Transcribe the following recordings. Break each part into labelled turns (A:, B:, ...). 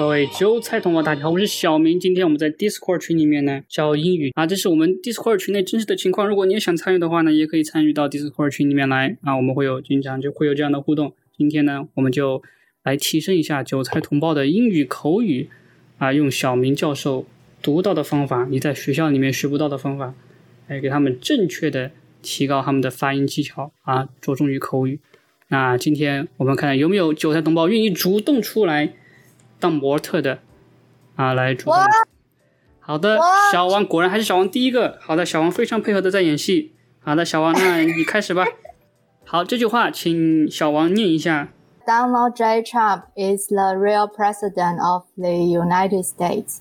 A: 各位韭菜同胞，大家好，我是小明。今天我们在 Discord 群里面呢教英语啊，这是我们 Discord 群内真实的情况。如果你也想参与的话呢，也可以参与到 Discord 群里面来啊，我们会有经常就会有这样的互动。今天呢，我们就来提升一下韭菜同胞的英语口语啊，用小明教授独到的方法，你在学校里面学不到的方法，来给他们正确的提高他们的发音技巧啊，着重于口语。那今天我们看有没有韭菜同胞愿意主动出来当模特的啊？来主动。好的，小王果然还是小王第一个。好的，小王非常配合的在演戏。好的，小王，那你开始吧。好，这句话请小王念一下。
B: Donald J. Trump is the real president of the United States。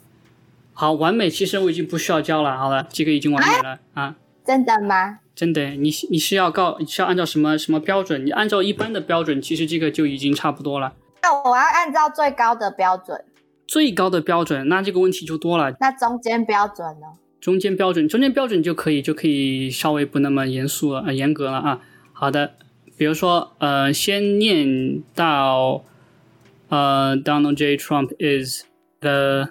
A: 好，完美。其实我已经不需要教了。好了，这个已经完美了啊。
B: 真的吗？
A: 真的，你你是要告是要按照什么什么标准？你按照一般的标准，其实这个就已经差不多了。
B: 那我要按照最高的标准。
A: 最高的标准，那这个问题就多了。
B: 那中间标准呢？
A: 中间标准，中间标准就可以就可以稍微不那么严肃了，呃，严格了啊。好的，比如说，呃，先念到，呃，Donald J. Trump is the，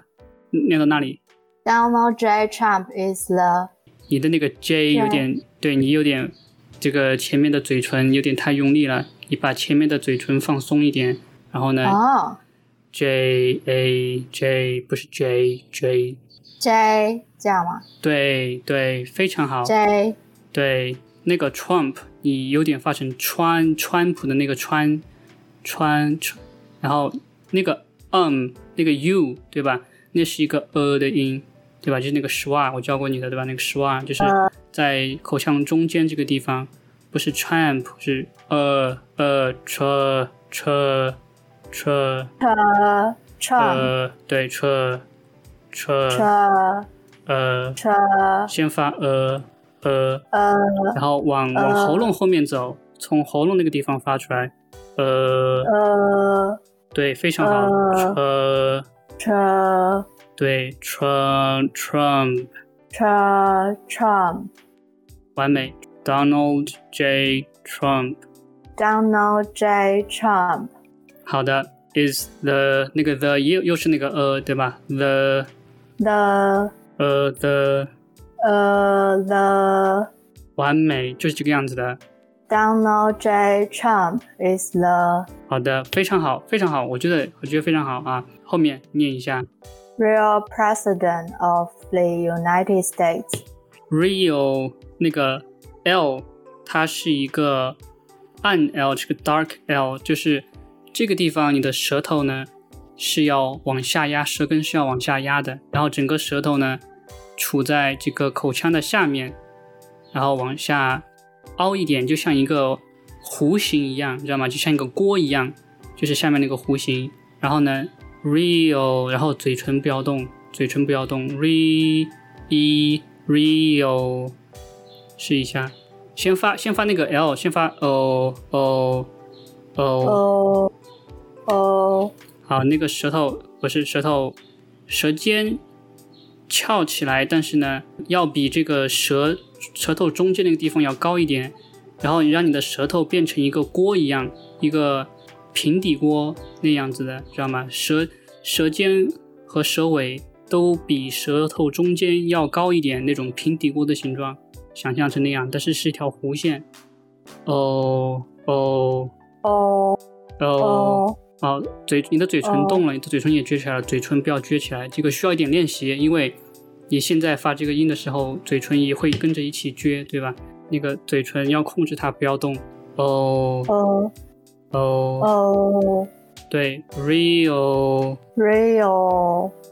A: 念到那里
B: ？Donald J. Trump is the。
A: 你的那个 J 有点，对你有点，这个前面的嘴唇有点太用力了，你把前面的嘴唇放松一点，然后呢，J A J 不是 J J
B: J 这样吗？
A: 对对，非常好。
B: J
A: 对那个 Trump 你有点发成川川普的那个川川川，然后那个 um 那个 U 对吧？那是一个呃的音。对吧？就是那个 schwa，我教过你的，对吧？那个 schwa 就是在口腔中间这个地方，不是 tramp，是呃呃 tr tr tr
B: tr
A: tr 对 tr tr 呃
B: tr
A: 先发呃呃
B: 呃，
A: 然后往往喉咙后面走，从喉咙那个地方发出来，呃
B: 呃，
A: 对，非常好，tr
B: tr
A: 对 Trump Trump
B: Trump，
A: 完美，Donald J Trump
B: Donald J Trump。
A: 好的，is the 那个 the 又又是那个呃对吧？the
B: the
A: 呃 the
B: 呃 the
A: 完美就是这个样子的。
B: Donald J Trump is the
A: 好的，非常好，非常好，我觉得我觉得非常好啊。后面念一下。
B: Real President of the United
A: States。Real 那个 L，它是一个暗 L，这个 dark L，就是 这个地方你的舌头呢是要往下压，舌根是要往下压的，然后整个舌头呢处在这个口腔的下面，然后往下凹一点，就像一个弧形一样，你知道吗？就像一个锅一样，就是下面那个弧形，然后呢。Real，然后嘴唇不要动，嘴唇不要动。Re，一，Real，试一下，先发，先发那个 L，先发哦哦哦
B: O，O，O，O。
A: 好，那个舌头不是舌头，舌尖翘起来，但是呢，要比这个舌舌头中间那个地方要高一点，然后你让你的舌头变成一个锅一样，一个。平底锅那样子的，知道吗？舌舌尖和舌尾都比舌头中间要高一点，那种平底锅的形状，想象成那样，但是是一条弧线。哦哦
B: 哦
A: 哦哦，嘴，你的嘴唇动了，你的嘴唇也撅起来了，嘴唇不要撅起来，这个需要一点练习，因为你现在发这个音的时候，嘴唇也会跟着一起撅，对吧？那个嘴唇要控制它不要动。哦
B: 哦。
A: 哦
B: 哦，
A: 对
B: ，real，real，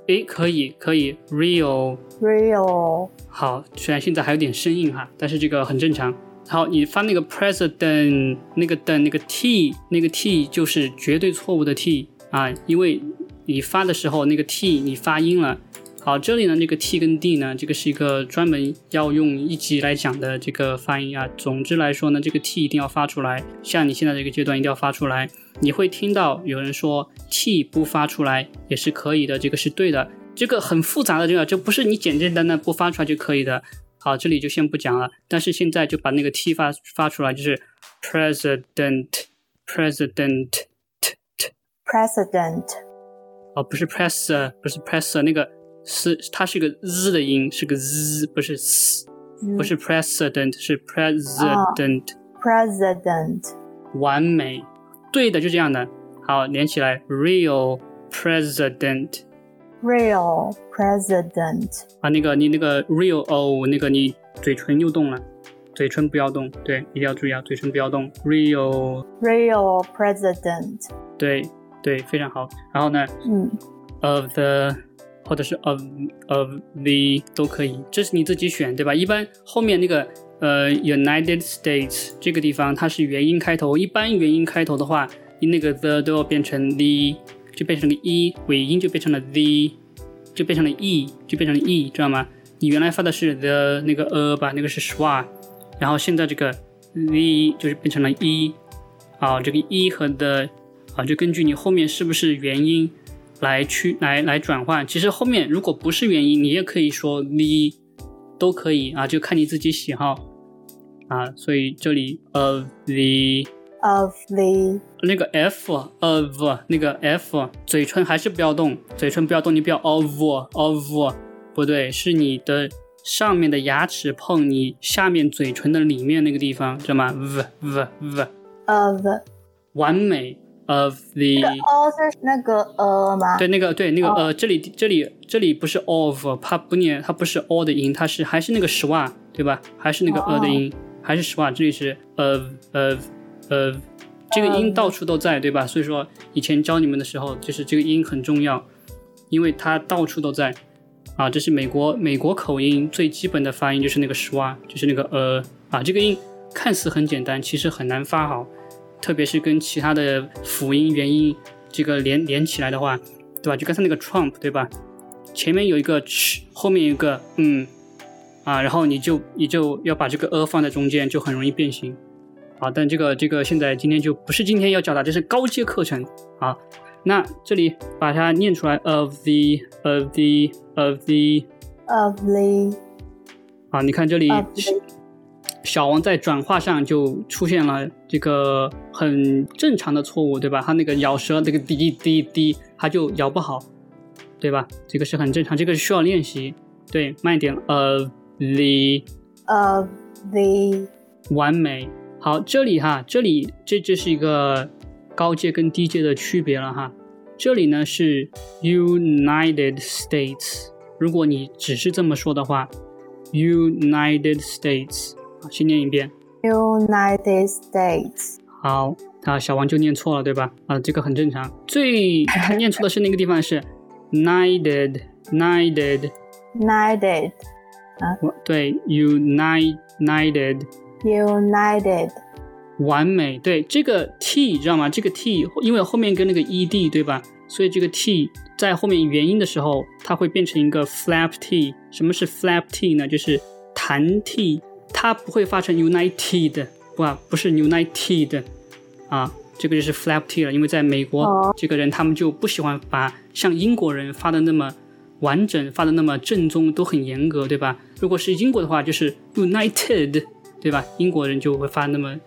A: 诶，可以，可以，real，real，好，虽然现在还有点生硬哈，但是这个很正常。好，你发那个 president 那个的那个 t 那个 t 就是绝对错误的 t 啊，因为你发的时候那个 t 你发音了。好，这里呢，这个 t 跟 d 呢，这个是一个专门要用一级来讲的这个发音啊。总之来说呢，这个 t 一定要发出来，像你现在这个阶段一定要发出来。你会听到有人说 t 不发出来也是可以的，这个是对的。这个很复杂的这个，就不是你简简单单不发出来就可以的。好，这里就先不讲了。但是现在就把那个 t 发发出来，就是 president，president，t
B: president。
A: 哦，不是 press，不是 press，那个是它是个 z 的音，是个 z，不是 s，不是 president，是 president。
B: president
A: 完美，对的，就这样的。好，连起来，real president。
B: Real president
A: 啊，那个你那个 real 哦那个你嘴唇又动了，嘴唇不要动，对，一定要注意啊，嘴唇不要动。
B: real，real president
A: 对对，非常好。然后呢
B: 嗯
A: ，of the 或者是 of of the 都可以，这是你自己选，对吧？一般后面那个呃 United States 这个地方它是元音开头，一般元音开头的话，你那个 the 都要变成 the，就变成了 e，尾音就变成了 the，就变成了 e，就变成了 e，知道吗？你原来发的是 the 那个 a 吧，那个是 schwa，然后现在这个 the 就是变成了 e，啊，这个 e 和 the 啊，就根据你后面是不是元音来去来来转换。其实后面如果不是元音，你也可以说 the，都可以啊，就看你自己喜好啊。所以这里 of the
B: of the
A: 那个 f of 那个 f 嘴唇还是不要动，嘴唇不要动，你不要 of of 不对，是你的上面的牙齿碰你下面嘴唇的里面那个地方，知道吗？v v v
B: of
A: 完美 of the
B: 这个 o 是那个呃吗？
A: 对，那个对那个
B: 哦
A: 呃，这里这里这里不是 of，它不念，它不是 o 的音，它是还是那个 schwa，对吧？还是那个呃的音，还是 schwa，这里是 of of of，这个音到处都在，对吧？所以说以前教你们的时候，就是这个音很重要，因为它到处都在。啊，这是美国美国口音最基本的发音，就是那个 schwa，就是那个呃啊，这个音看似很简单，其实很难发好，特别是跟其他的辅音元音这个连连起来的话，对吧？就刚才那个 Trump，对吧？前面有一个 ch，后面有一个嗯啊，然后你就你就要把这个 a 放在中间，就很容易变形。啊，但这个这个现在今天就不是今天要教的，这是高阶课程啊。那这里把它念出来，of the of the of the
B: of the
A: 啊，你看这里小王在转化上就出现了这个很正常的错误，对吧？他那个咬舌那个滴滴滴，他就咬不好，对吧？这个是很正常，这个是需要练习。对，慢一点，of the
B: of the
A: 完美。好，这里哈，这里这这是一个高阶跟低阶的区别了哈。这里呢是 United States，如果你只是这么说的话，United States，啊，先念一遍。
B: United States
A: 好，啊，小王就念错了，对吧？啊，这个很正常。最他念错的是那个地方是 United
B: United，United
A: 啊对 United。
B: United
A: 完美，对这个 t 知道吗？这个 t 因为后面跟那个 ed 对吧？所以这个 t 在后面元音的时候，它会变成一个 flap t。什么是 flap t 呢？就是弹 t，它不会发成 united，不啊，不是 united 啊，这个就是 flap t 了。因为在美国，
B: 哦
A: 这个人他们就不喜欢把像英国人发的那么完整，发的那么正宗，都很严格，对吧？如果是英国的话，就是 united，对吧？英国人就会发那么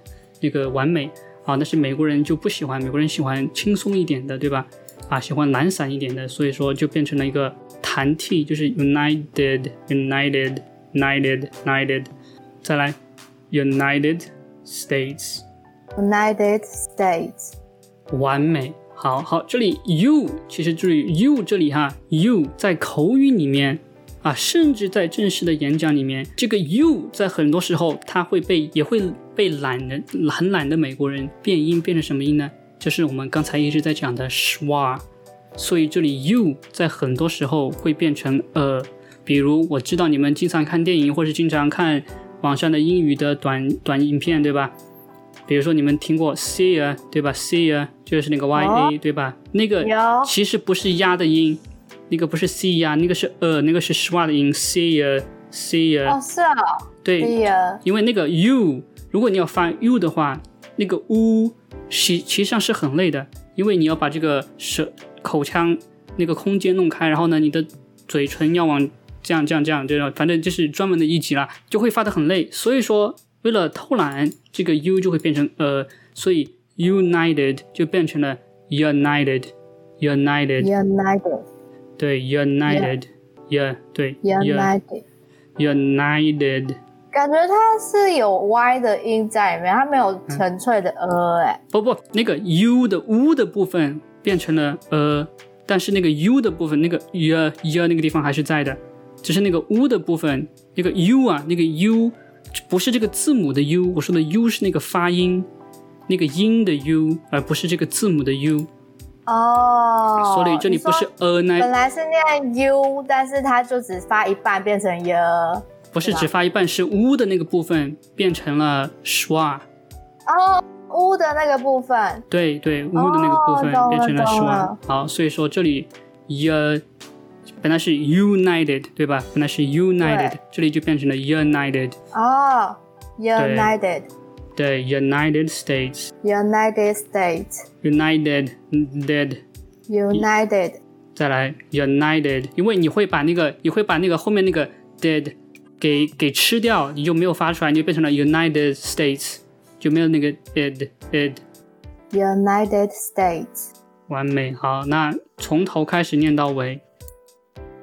A: 那个完美啊，但是美国人就不喜欢，美国人喜欢轻松一点的，对吧？啊，喜欢懒散一点的，所以说就变成了一个弹 t，就是 united united united united，再来 United
B: States，United States
A: 完美。好好，这里 you 其实注意 you 这里哈，you 在口语里面啊，甚至在正式的演讲里面，这个 you 在很多时候它会被也会被懒人很懒的美国人变音变成什么音呢？就是我们刚才一直在讲的 schwa，所以这里 you 在很多时候会变成呃，比如我知道你们经常看电影或是经常看网上的英语的短短影片，对吧？比如说你们听过 see 啊，对吧？see 啊，就是那个 y a，、对吧？那个其实不是压的音，那个不是 c 呀、那个是呃，那个是 schwa 的音啊，
B: 哦是啊。
A: 对
B: ，，Dear
A: 因为那个 u，如果你要发 u 的话，那个 u 其其实上是很累的，因为你要把这个舌口腔那个空间弄开，然后呢，你的嘴唇要往这样这样这样这样，反正就是专门的一级啦，就会发的很累。所以说，为了偷懒，这个 u 就会变成呃，所以 united 就变成了 united 对，united，yeah，对 United，，united，
B: 感觉它是有 y 的音在里面，它没有纯粹的呃，哎、
A: 不不，那个 u 的 u 的部分变成了呃，但是那个 u 的部分，那个 y y 那个地方还是在的，只是那个 u 的部分，那个 u 啊，那个 u 不是这个字母的 u，我说的 u 是那个发音，那个音的 u，而不是这个字母的 u，、
B: 哦，
A: 所以这里不是
B: 你说
A: 呃那
B: 本来是念 u，但是它就只发一半变成 y。
A: 不是只发一半，是 u 的那个部分变成了 schwa，
B: 哦，u 的那个部分，
A: 对对，u 的那个部分变成了 schwa，好，所以说这里 y 本来是 united 对吧？本来是 united，这里就变成了 united，
B: 哦，United
A: 对，United States。
B: United States.
A: United
B: dead，United
A: 再来 United，因为你会把那个你会把那个后面那个 dead 给给吃掉，你就没有发出来，你就变成了 United States，就没有那个 ed
B: ed，United States.
A: 完美。好，那从头开始念到尾，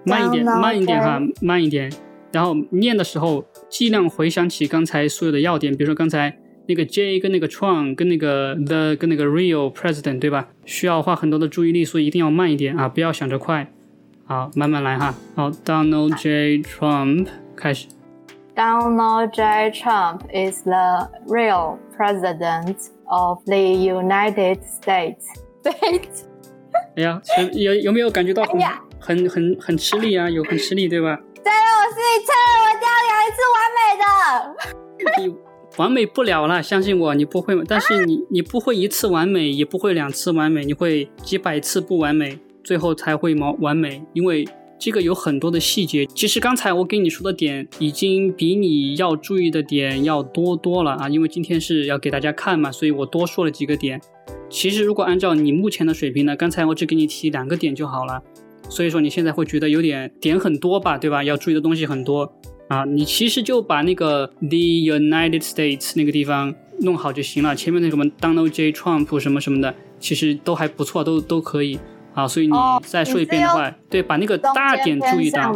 A: 慢一点，慢一点哈慢一点。然后念的时候尽量回想起刚才所有的要点，比如说刚才那个 J 跟那个 Trump 跟那个 the 跟那个 real president 对吧？需要花很多的注意力，所以一定要慢一点啊，不要想着快。好，慢慢来哈。好，Donald J Trump 开始。
B: Donald J. Trump is the real president of the United States. States
A: 哎呀，有有没有感觉到很、
B: 哎
A: 很很很吃力啊？有很吃力对吧？
B: 再让我试一次，我一定要讲一次完美的。
A: 你完美不了了，相信我，你不会，但是你你不会一次完美，也不会两次完美，你会几百次不完美，最后才会完完美，因为这个有很多的细节。其实刚才我给你说的点，已经比你要注意的点要多多了啊，因为今天是要给大家看嘛，所以我多说了几个点。其实如果按照你目前的水平呢，刚才我只给你提两个点就好了，所以说你现在会觉得有点点很多吧，对吧？要注意的东西很多。啊，你其实就把那个 The United States 那个地方弄好就行了，前面那什么 Donald J Trump 什么什么的，其实都还不错，都都可以啊。所以你
B: 哦
A: 再说一遍的话，对，把那个大点注意到。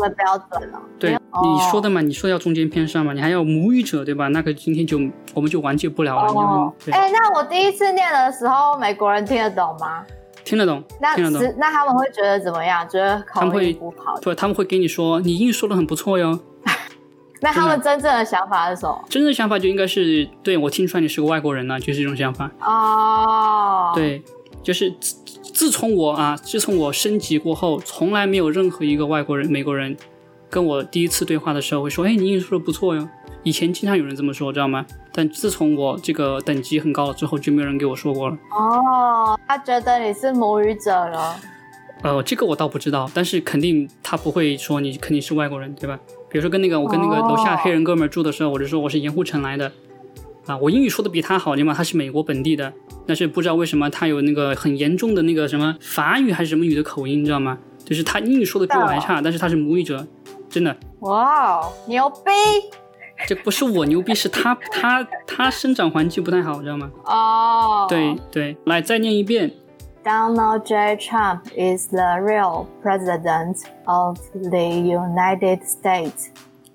A: 对，
B: 哦
A: 你说的嘛，你说要中间偏上嘛，你还要母语者对吧？那个今天就我们就完结不了了。
B: 哦，
A: 对，
B: 哎、那我第一次念的时候，美国人听得懂吗？
A: 听得懂，
B: 那
A: 听得懂。
B: 那他们会觉得怎么样？觉得口
A: 他们会
B: 音不好？
A: 对，他们会给你说你英语说的很不错哟。
B: 那他们真正的想法是什么？
A: 真正的想法就应该是，对我听出来你是个外国人了，就是这种想法。
B: 哦，，
A: 对，就是自自从我啊，自从我升级过后，从来没有任何一个外国人、美国人跟我第一次对话的时候会说：“哎，你英语说的不错哟。”以前经常有人这么说，知道吗？但自从我这个等级很高了之后，就没有人给我说过了。
B: 哦，他觉得你是母语者了。
A: 呃，这个我倒不知道，但是肯定他不会说你肯定是外国人，对吧？比如说跟那个我跟那个楼下
B: 哦
A: 黑人哥们住的时候，我就说我是盐湖城来的，啊，我英语说的比他好，对吗？他是美国本地的，但是不知道为什么他有那个很严重的那个什么法语还是什么语的口音，你知道吗？就是他英语说的比我还差，但是他是母语者，真的，
B: 哇哦，牛逼！
A: 这不是我牛逼，是他他他生长环境不太好，知道吗？
B: 哦，
A: 对对，来再念一遍，
B: Donald J. Trump is the real president of the United States.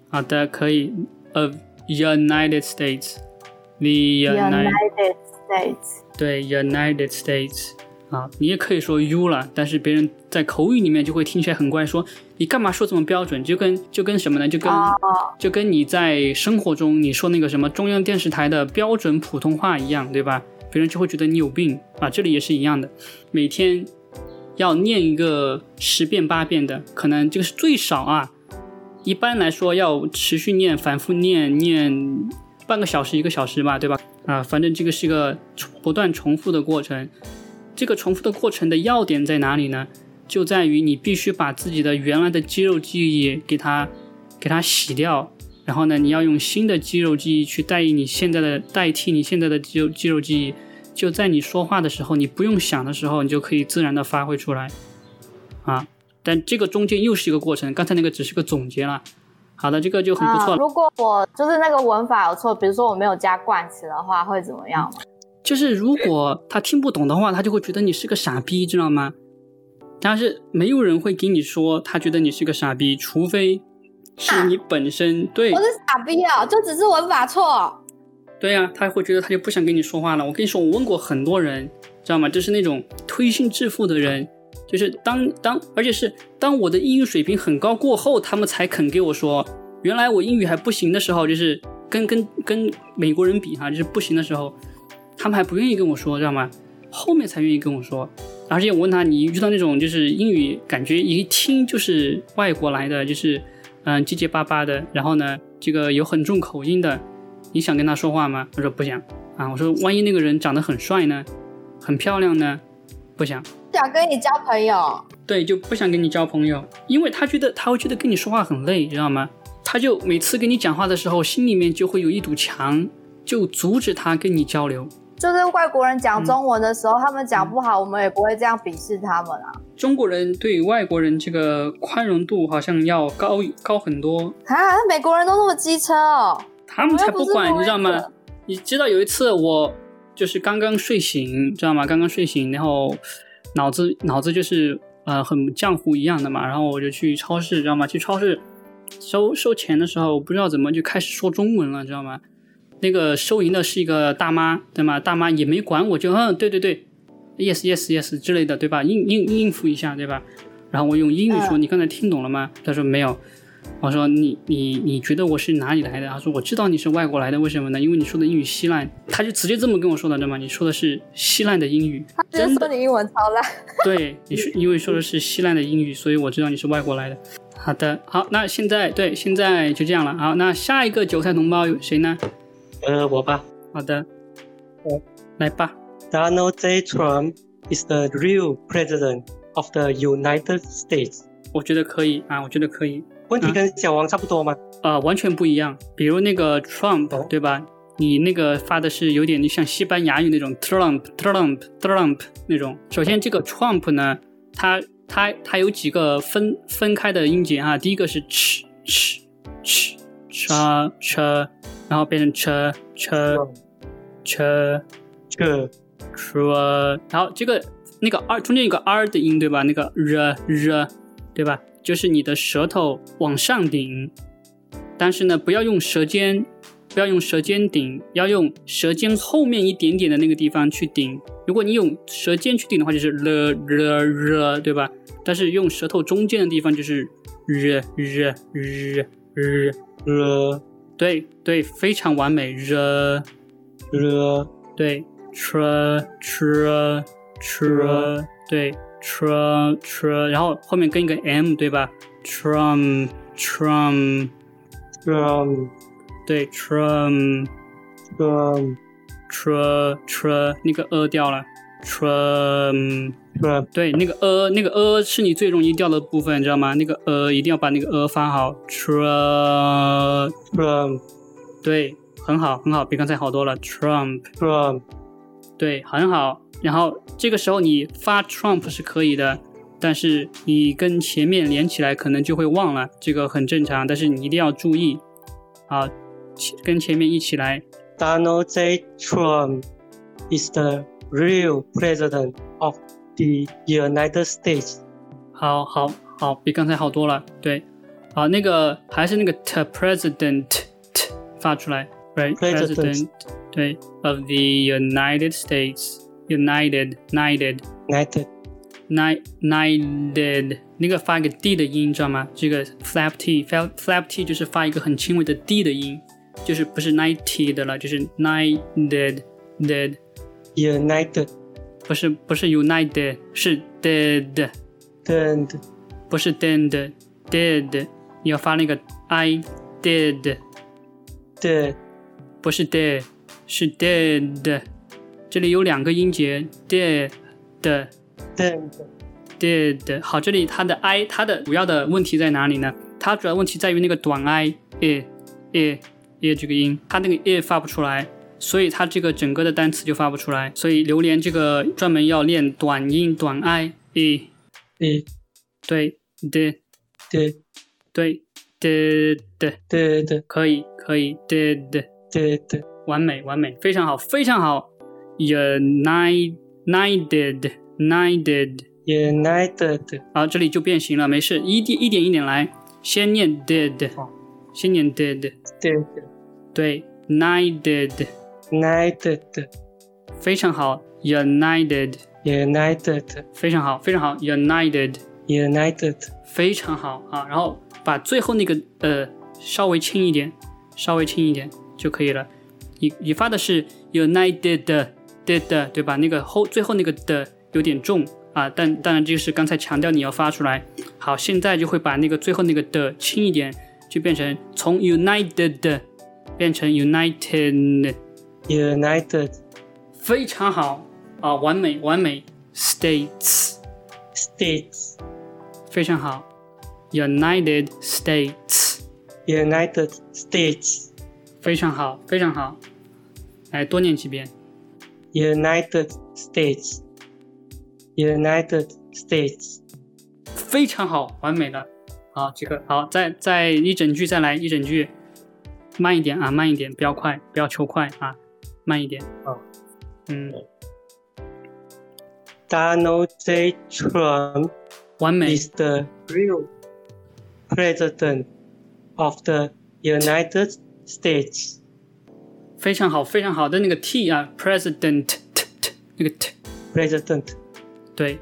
A: 好的，可以，of United States，the
B: United。States.
A: 对，United States 啊，你也可以说 U 了，但是别人在口语里面就会听起来很怪，说你干嘛说这么标准？就跟就跟什么呢？就跟、
B: 哦
A: 就跟你在生活中你说那个什么中央电视台的标准普通话一样，对吧？别人就会觉得你有病啊。这里也是一样的，每天要念一个十遍八遍的，可能这个是最少啊。一般来说要持续念、反复念、念半个小时、一个小时吧，对吧？啊，反正这个是一个不断重复的过程。这个重复的过程的要点在哪里呢？就在于你必须把自己的原来的肌肉记忆给它给它洗掉，然后呢，你要用新的肌肉记忆去代替你现在的代替你现在的肌肉肌肉记忆。就在你说话的时候，你不用想的时候，你就可以自然的发挥出来。啊，但这个中间又是一个过程，刚才那个只是个总结了。好的，这个就很不错了。
B: 啊如果我就是那个文法有错，比如说我没有加冠词的话，会怎么样吗？
A: 就是如果他听不懂的话，他就会觉得你是个傻逼，知道吗？但是没有人会给你说他觉得你是个傻逼，除非是你本身对
B: 我是傻逼啊，就只是文法错。
A: 对呀、他会觉得他就不想跟你说话了。我跟你说，我问过很多人，知道吗？就是那种推心置腹的人，就是当当，而且是当我的英语水平很高过后，他们才肯给我说，原来我英语还不行的时候，就是跟跟跟美国人比哈，就是不行的时候，他们还不愿意跟我说，知道吗？后面才愿意跟我说。而且我问他，你遇到那种就是英语感觉一听就是外国来的，就是嗯结结巴巴的，然后呢，这个有很重口音的，你想跟他说话吗？他说不想啊。我说万一那个人长得很帅呢，很漂亮呢，不想。
B: 想跟你交朋友，
A: 对，就不想跟你交朋友，因为他觉得他会觉得跟你说话很累，知道吗？他就每次跟你讲话的时候，心里面就会有一堵墙，就阻止他跟你交流。
B: 就是外国人讲中文的时
A: 嗯
B: 候，他们讲不好，我们也不会这样鄙视他们啊。
A: 中国人对外国人这个宽容度好像要高高很多，
B: 啊，美国人都那么机车哦，
A: 他们才不管，
B: 不
A: 你知道吗？你知道有一次我就是刚刚睡醒，知道吗？刚刚睡醒，然后脑子脑子就是呃很浆糊一样的嘛，然后我就去超市，知道吗？去超市收收钱的时候，我不知道怎么就开始说中文了，知道吗？那个收银的是一个大妈，对吗？大妈也没管我，就嗯，对对对，yes yes yes 之类的，对吧？应应应付一下，对吧？然后我用英语说：“
B: 嗯
A: 你刚才听懂了吗？”他说：“没有。”我说：“你你你觉得我是哪里来的？”他说：“我知道你是外国来的，为什么呢？因为你说的英语稀烂。”他就直接这么跟我说的，知道吗？你说的是稀烂的英语，
B: 就是
A: 真的。
B: 说你英文超烂。
A: 对，你是因为说的是稀烂的英语，所以我知道你是外国来的。好的，好，那现在对，现在就这样了。好，那下一个韭菜同胞有谁呢？
C: 呃，我吧
A: 好的，
C: 我
A: 来吧。
C: ，Donald J. Trump is the real president of the United States。
A: 我觉得可以啊，我觉得可以。
C: 问题跟小王差不多吗？
A: 呃，完全不一样。比如那个 Trump，
C: 哦
A: 对吧？你那个发的是有点像西班牙语那种 Trump Trump Trump 那种。首先，这个 Trump 呢，它它它有几个分分开的音节啊。第一个是 ch ch ch ch ch，然后变成 ch ch ch
C: 这
A: ch，然后这个那个 r 中间有个 r 的音，对吧？那个 r r，对吧？就是你的舌头往上顶，但是呢，不要用舌尖，不要用舌尖顶，要用舌尖后面一点点的那个地方去顶。如果你用舌尖去顶的话，就是 l r r，对吧？但是用舌头中间的地方就是 r r r r，
C: 了
A: 对对，非常完美 r。
C: 了
A: 对，tr tr tr，对，tr tr，然后后面跟一个 m，对吧？trum
C: trum，Trump
A: 对，trum
C: Trump
A: tr tr，那个 a 掉了
C: ，trum，Trump
A: 对，那个呃那个呃是你最容易掉的部分，你知道吗？那个呃一定要把那个呃发好
C: ，tr，Trump
A: 对，很好很好，比刚才好多了，trump。
C: Trump
A: 对，很好。然后这个时候你发 Trump 是可以的，但是你跟前面连起来可能就会忘了，这个很正常。但是你一定要注意，啊，前跟前面一起来。
C: Donald J. Trump is the real president of the United States。
A: 好好好，比刚才好多了。对，好，那个还是那个 t president t 发出来，right
C: President
A: 对，of the United States United United
C: United
A: Ni United 那个发一个 d 的音，知道吗？这个 flap t，flap flap t 就是发一个很轻微的 d 的音，就是不是 ninety 的了，就是 united dead，
C: united
A: 不是不是 united 是 dead
C: dead
A: 不是 dead dead 你要发那个
C: i，dead，
A: 不是 dead 是 dead 这里有两个音节，dead，dead，dead 好，这里它的 i 它的主要的问题在哪里呢？它主要问题在于那个短 i，e，e，e 这个音，它那个 e 发不出来。所以它这个整个的单词就发不出来。所以榴莲这个专门要练短音短 i
C: i，the
A: 对 d
C: the
A: 对 did 可以可以 did
C: the the
A: 完美完美，非常好非常好。United United
C: United
A: 好，这里就变形了，没事，一点一点一点来，先念 did，先念
C: did，States
A: 对，united，
C: United
A: 非常好
C: ，united，United
A: 非常好，非常好
C: ，united，United
A: 非常好啊，然后把最后那个呃稍微轻一点，稍微轻一点就可以了。你你发的是 united 的的，对吧？那个后最后那个的有点重啊，但当然这个是刚才强调你要发出来。好，现在就会把那个最后那个的轻一点，就变成从 united 的变成 united，
C: United
A: 非常好啊，完美完美，states。
C: States
A: 非常好，United
C: States，United States
A: 非常好，非常好，来多念几遍。
C: United States United States
A: 非常好，完美了。好，这个好，再再一整句再来一整句，慢一点啊，慢一点，不要快，不要求快啊，慢一点。
C: 好，
A: 嗯，
C: Donald J. Trump
A: 完美，
C: is the real president of the United States
A: 非常好，非常好的那个 T 啊，President t t 那个 T
C: president
A: 对，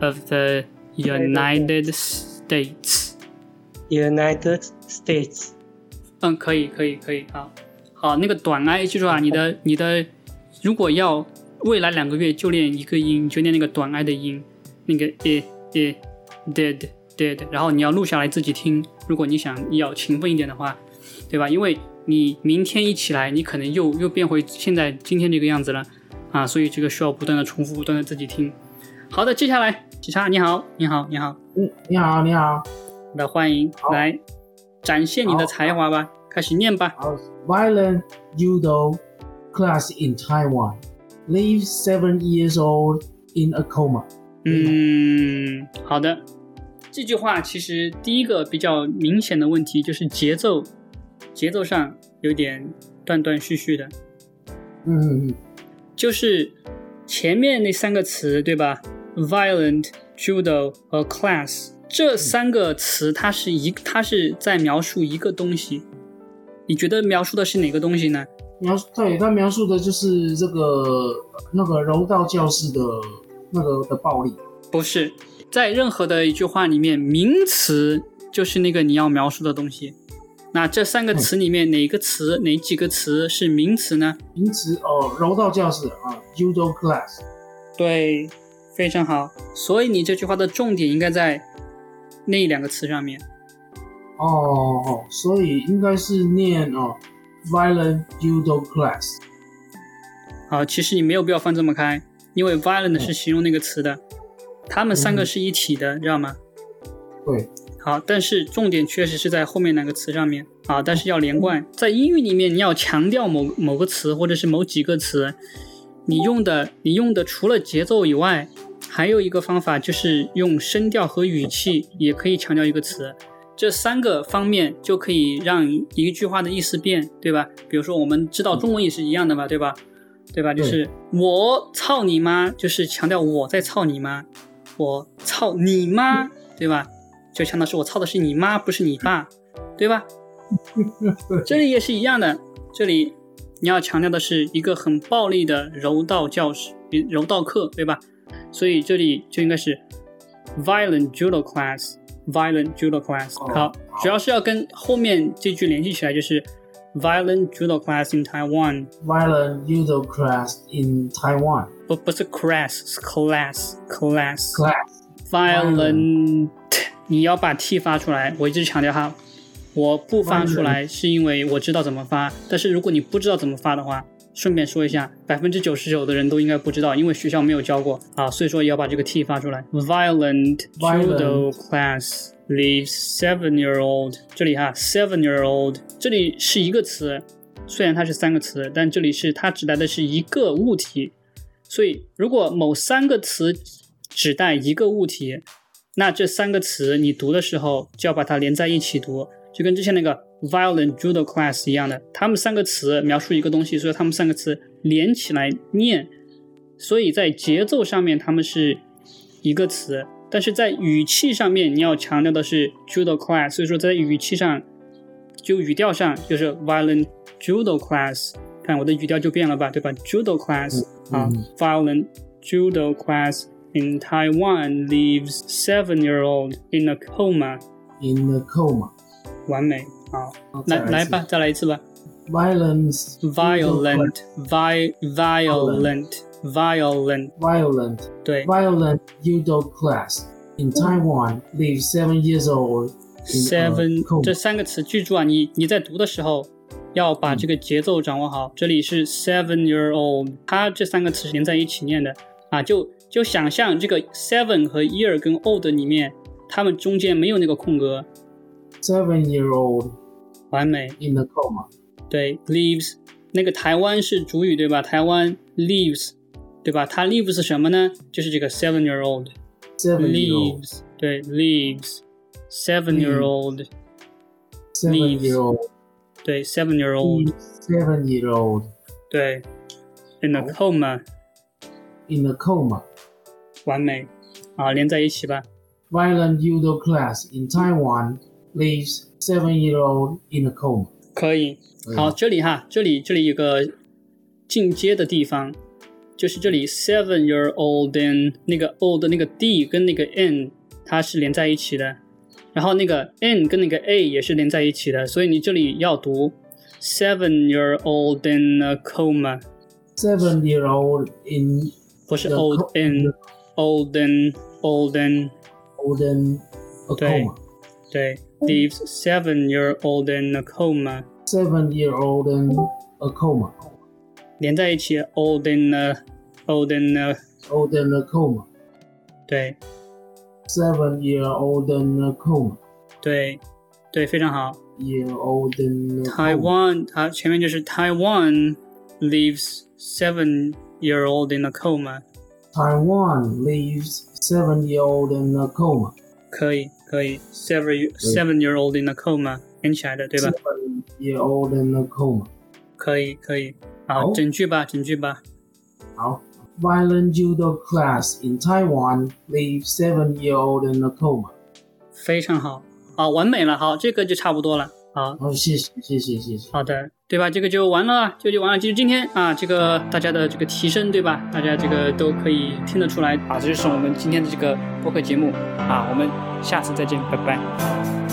A: of the United States。
C: United States
A: 嗯，可以，可以，可以，好， 好，那个短 i 记住啊，你的你的，如果要未来两个月就练一个音，就练那个短 i 的音，那个 e e did did，然后你要录下来自己听。如果你想要勤奋一点的话，对吧？因为你明天一起来，你可能又又变回现在今天这个样子了啊，所以这个需要不断的重复，不断的自己听。好的，接下来警察你好，你好，你好，
D: 嗯，你好，你好。
A: 那，欢迎来展现你的才华吧，开始念吧。
D: 好，violent judo class in Taiwan. Leave seven years old in a coma.
A: 嗯，好的。这句话其实第一个比较明显的问题就是节奏，节奏上有点断断续续的，
D: 嗯，
A: 就是前面那三个词对吧？violent、judo 和 class 这三个词，它是一，它是在描述一个东西。你觉得描述的是哪个东西呢？
D: 描述对他描述的就是这个那个柔道教室的那个的暴力。
A: 不是，在任何的一句话里面，名词就是那个你要描述的东西。那这三个词里面，哪个词、哪几个词是名词呢？
D: 名词哦，柔道教室啊，judo class。
A: 对，非常好。所以你这句话的重点应该在那两个词上面。
D: 哦哦，所以应该是念哦，violent judo class。
A: 好，其实你没有必要翻这么开，因为 violent 是形容那个词的，它们三个是一体的，知道吗？
D: 对，
A: 好，但是重点确实是在后面两个词上面啊，但是要连贯。在英语里面，你要强调某某个词或者是某几个词，你用的你用的除了节奏以外，还有一个方法就是用声调和语气也可以强调一个词。这三个方面就可以让一句话的意思变，对吧？比如说，我们知道中文也是一样的嘛，对吧？对吧？就是我操你妈，就是强调我在操你妈，我操你妈，对吧？就强调是我操的是你妈，不是你爸，对吧？这里也是一样的，这里你要强调的是一个很暴力的柔道教室、柔道课，对吧？所以这里就应该是 violent judo class，violent judo class。
D: 哦
A: 好，主要是要跟后面这句联系起来，就是 violent judo class in
D: Taiwan，violent judo class in Taiwan.
A: 不不是 class，是 class，class。
D: class.
A: violent，你要把 t 发出来。我一直强调哈，我不发出来是因为我知道怎么发，但是如果你不知道怎么发的话，顺便说一下，百分之九十九的人都应该不知道，因为学校没有教过。啊，所以说也要把这个 t 发出来。Violent judo class leaves seven-year-old，这里哈 seven-year-old，这里是一个词，虽然它是三个词，但这里是它指代的是一个物体，所以如果某三个词指代一个物体，那这三个词你读的时候就要把它连在一起读，就跟之前那个 violent judo class 一样的，他们三个词描述一个东西，所以他们三个词连起来念，所以在节奏上面他们是一个词，但是在语气上面你要强调的是 judo class，所以说在语气上，就语调上就是 violent judo class。看我的语调就变了吧，对吧？judo class 啊，violent judo class in Taiwan leaves seven-year-old in a coma。
D: In a coma.
A: 完美，好，来来吧，再来一次吧。
D: Violence.
A: violent, vi violent, violent，
D: Violent.
A: 对
D: Violent judo class in Taiwan leaves seven years old in a
A: ，seven
D: coma.
A: 这三个词记住啊，你你在读的时候要把这个节奏掌握好。这里是 seven year old，它这三个词是连在一起念的啊，就就想象这个 seven 和 year 跟 old 里面，它们中间没有那个空格，
D: Seven year old
A: 完美。
D: in a coma.
A: 对，leaves 那个台湾是主语对吧？台湾 leaves 对吧？它 leaves 是什么呢？就是这个 seven year old。
D: Seven year old.
A: leaves 对 leaves seven year old
D: Seven
A: leaves
D: year old.
A: 对 seven year old
D: Seven year old
A: 对 in a coma
D: 哦 in a coma.
A: 完美啊，连在一起吧。
D: Violent judo class in Taiwan leaves seven year old in a coma.
A: 可以，
D: 嗯
A: 好，这里哈，这里这里有个进阶的地方，就是这里 seven year old and 那个 old 那个 d 跟那个 n 它是连在一起的，然后那个 n 跟那个 a 也是连在一起的，所以你这里要读 seven year old in a coma，
D: Seven year old in
A: 不是
D: the
A: old
D: co-
A: in old in old in
D: old in a
A: 对
D: coma.
A: 对，leaves seven year old in a coma，
D: Seven year old in a coma.
A: 连在一起 old in a old in a
D: Old in a coma.
A: 对。
D: Seven year old in a coma.
A: 对，对，非常好。
D: Year old in a coma.
A: Taiwan，它前面就是 Taiwan leaves seven year old in a coma，
D: Taiwan leaves seven year old in a coma.
A: 可以， 可以，seven seven year old in a coma 连起来的，对吧
D: ？Seven year old in a coma.
A: 可以，可以。好，整句吧，整句吧。
D: 好 Violent judo class in Taiwan leaves seven year old in a coma.
A: 非常好，好，完美了。好，这个就差不多了。好，
D: 好，谢谢，谢谢，谢谢。
A: 好的，对吧？这个就完了，这就完了。就是今天啊，这个大家的这个提升，对吧？大家这个都可以听得出来啊。这就是我们今天的这个播客节目啊。我们下次再见，拜拜。